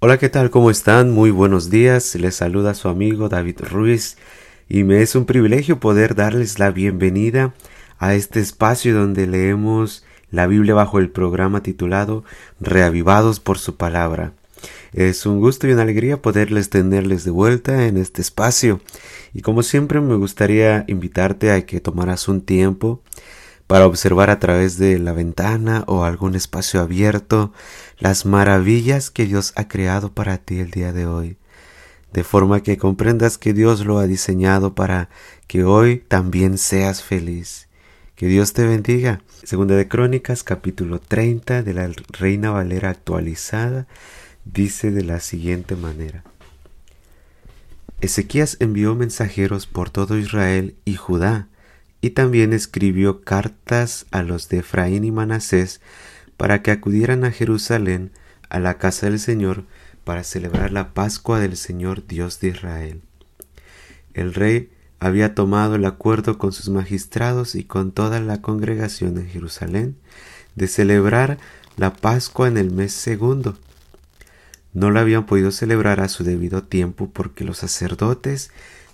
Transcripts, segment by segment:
Hola, ¿qué tal? ¿Cómo están? Muy buenos días. Les saluda su amigo David Ruiz y me es un privilegio poder darles la bienvenida a este espacio donde leemos la Biblia bajo el programa titulado Reavivados por su palabra. Es un gusto y una alegría poderles tenerles de vuelta en este espacio. Y como siempre me gustaría invitarte a que tomaras un tiempo para observar a través de la ventana o algún espacio abierto las maravillas que Dios ha creado para ti el día de hoy, de forma que comprendas que Dios lo ha diseñado para que hoy también seas feliz. Que Dios te bendiga. Segunda de Crónicas, capítulo 30 de la Reina Valera actualizada, dice de la siguiente manera. Ezequías envió mensajeros por todo Israel y Judá, y también escribió cartas a los de Efraín y Manasés para que acudieran a Jerusalén a la casa del Señor para celebrar la Pascua del Señor Dios de Israel. El rey había tomado el acuerdo con sus magistrados y con toda la congregación en Jerusalén de celebrar la Pascua en el mes segundo. No la habían podido celebrar a su debido tiempo porque los sacerdotes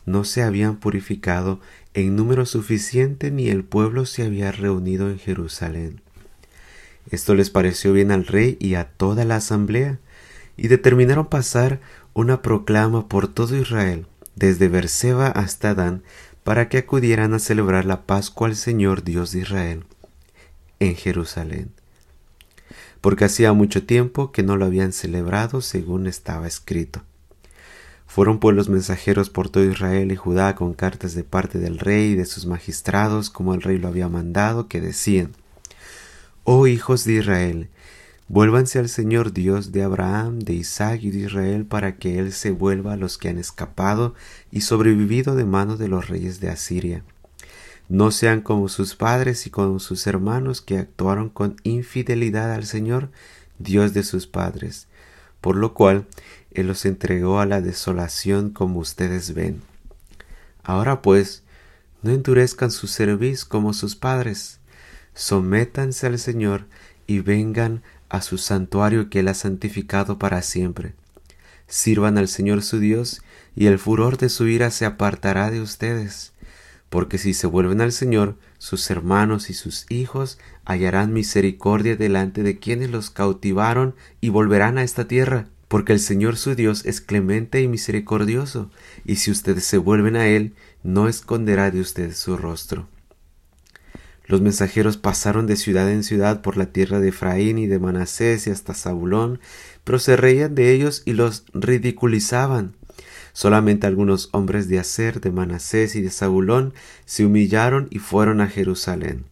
no se habían purificado en número suficiente ni el pueblo se había reunido en Jerusalén. Esto les pareció bien al rey y a toda la asamblea, y determinaron pasar una proclama por todo Israel, desde Berseba hasta Dan, para que acudieran a celebrar la Pascua al Señor Dios de Israel en Jerusalén, porque hacía mucho tiempo que no lo habían celebrado según estaba escrito. Fueron pues los mensajeros por todo Israel y Judá con cartas de parte del rey y de sus magistrados, como el rey lo había mandado, que decían, Oh hijos de Israel, vuélvanse al Señor Dios de Abraham, de Isaac y de Israel, para que Él se vuelva a los que han escapado y sobrevivido de mano de los reyes de Asiria. No sean como sus padres y como sus hermanos que actuaron con infidelidad al Señor, Dios de sus padres, por lo cual él los entregó a la desolación como ustedes ven. Ahora pues, no endurezcan su cerviz como sus padres, sométanse al Señor y vengan a su santuario que Él ha santificado para siempre. Sirvan al Señor su Dios, y el furor de su ira se apartará de ustedes, porque si se vuelven al Señor, sus hermanos y sus hijos hallarán misericordia delante de quienes los cautivaron y volverán a esta tierra porque el Señor su Dios es clemente y misericordioso, y si ustedes se vuelven a Él, no esconderá de ustedes su rostro. Los mensajeros pasaron de ciudad en ciudad por la tierra de Efraín y de Manasés y hasta Zabulón, pero se reían de ellos y los ridiculizaban. Solamente algunos hombres de Aser, de Manasés y de Zabulón se humillaron y fueron a Jerusalén.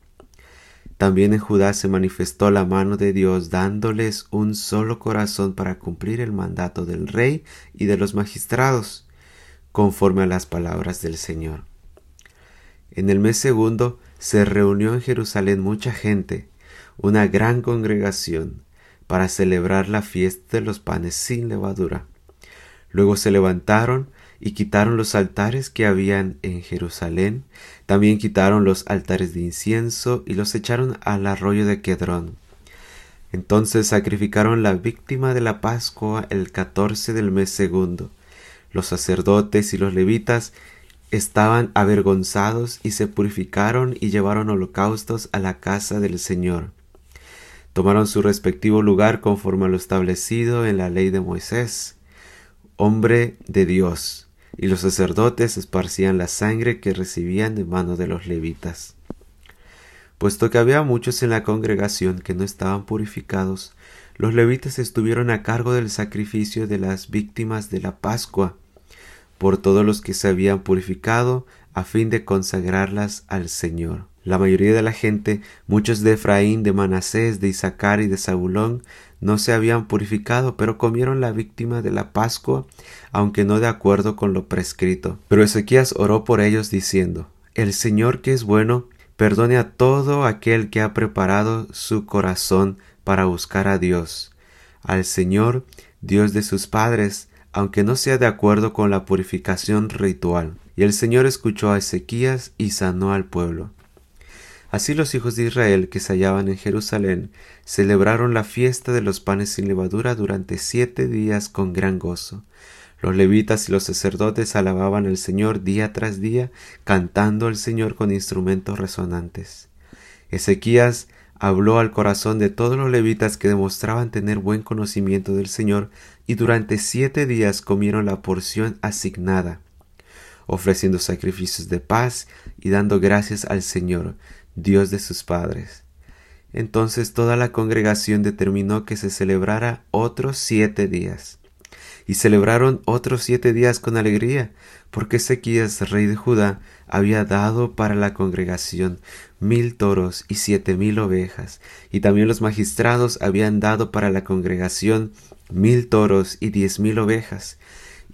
También en Judá se manifestó la mano de Dios dándoles un solo corazón para cumplir el mandato del rey y de los magistrados, conforme a las palabras del Señor. En el mes segundo se reunió en Jerusalén mucha gente, una gran congregación, para celebrar la fiesta de los panes sin levadura. Luego se levantaron y quitaron los altares que habían en Jerusalén, también quitaron los altares de incienso y los echaron al arroyo de Quedrón. Entonces sacrificaron la víctima de la Pascua el catorce del mes segundo. Los sacerdotes y los levitas estaban avergonzados y se purificaron y llevaron holocaustos a la casa del Señor. Tomaron su respectivo lugar conforme a lo establecido en la ley de Moisés. Hombre de Dios, y los sacerdotes esparcían la sangre que recibían de mano de los levitas. Puesto que había muchos en la congregación que no estaban purificados, los levitas estuvieron a cargo del sacrificio de las víctimas de la Pascua, por todos los que se habían purificado, a fin de consagrarlas al Señor. La mayoría de la gente, muchos de Efraín, de Manasés, de Isaacar y de Zabulón, no se habían purificado, pero comieron la víctima de la Pascua, aunque no de acuerdo con lo prescrito. Pero Ezequías oró por ellos diciendo, El Señor que es bueno, perdone a todo aquel que ha preparado su corazón para buscar a Dios, al Señor, Dios de sus padres, aunque no sea de acuerdo con la purificación ritual. Y el Señor escuchó a Ezequías y sanó al pueblo. Así los hijos de Israel que se hallaban en Jerusalén celebraron la fiesta de los panes sin levadura durante siete días con gran gozo. Los levitas y los sacerdotes alababan al Señor día tras día, cantando al Señor con instrumentos resonantes. Ezequías habló al corazón de todos los levitas que demostraban tener buen conocimiento del Señor y durante siete días comieron la porción asignada, ofreciendo sacrificios de paz y dando gracias al Señor, Dios de sus padres. Entonces toda la congregación determinó que se celebrara otros siete días. Y celebraron otros siete días con alegría, porque Ezequías, rey de Judá, había dado para la congregación mil toros y siete mil ovejas, y también los magistrados habían dado para la congregación mil toros y diez mil ovejas,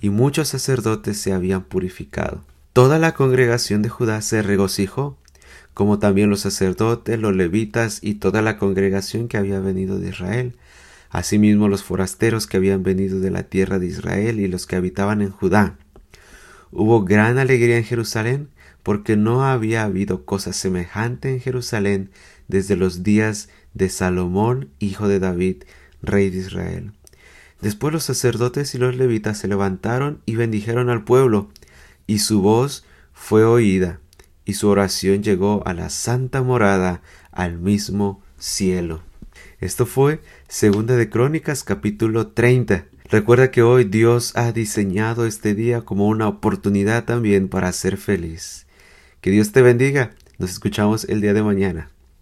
y muchos sacerdotes se habían purificado. Toda la congregación de Judá se regocijó como también los sacerdotes, los levitas y toda la congregación que había venido de Israel, asimismo los forasteros que habían venido de la tierra de Israel y los que habitaban en Judá. Hubo gran alegría en Jerusalén, porque no había habido cosa semejante en Jerusalén desde los días de Salomón, hijo de David, rey de Israel. Después los sacerdotes y los levitas se levantaron y bendijeron al pueblo, y su voz fue oída y su oración llegó a la santa morada, al mismo cielo. Esto fue Segunda de Crónicas capítulo 30. Recuerda que hoy Dios ha diseñado este día como una oportunidad también para ser feliz. Que Dios te bendiga. Nos escuchamos el día de mañana.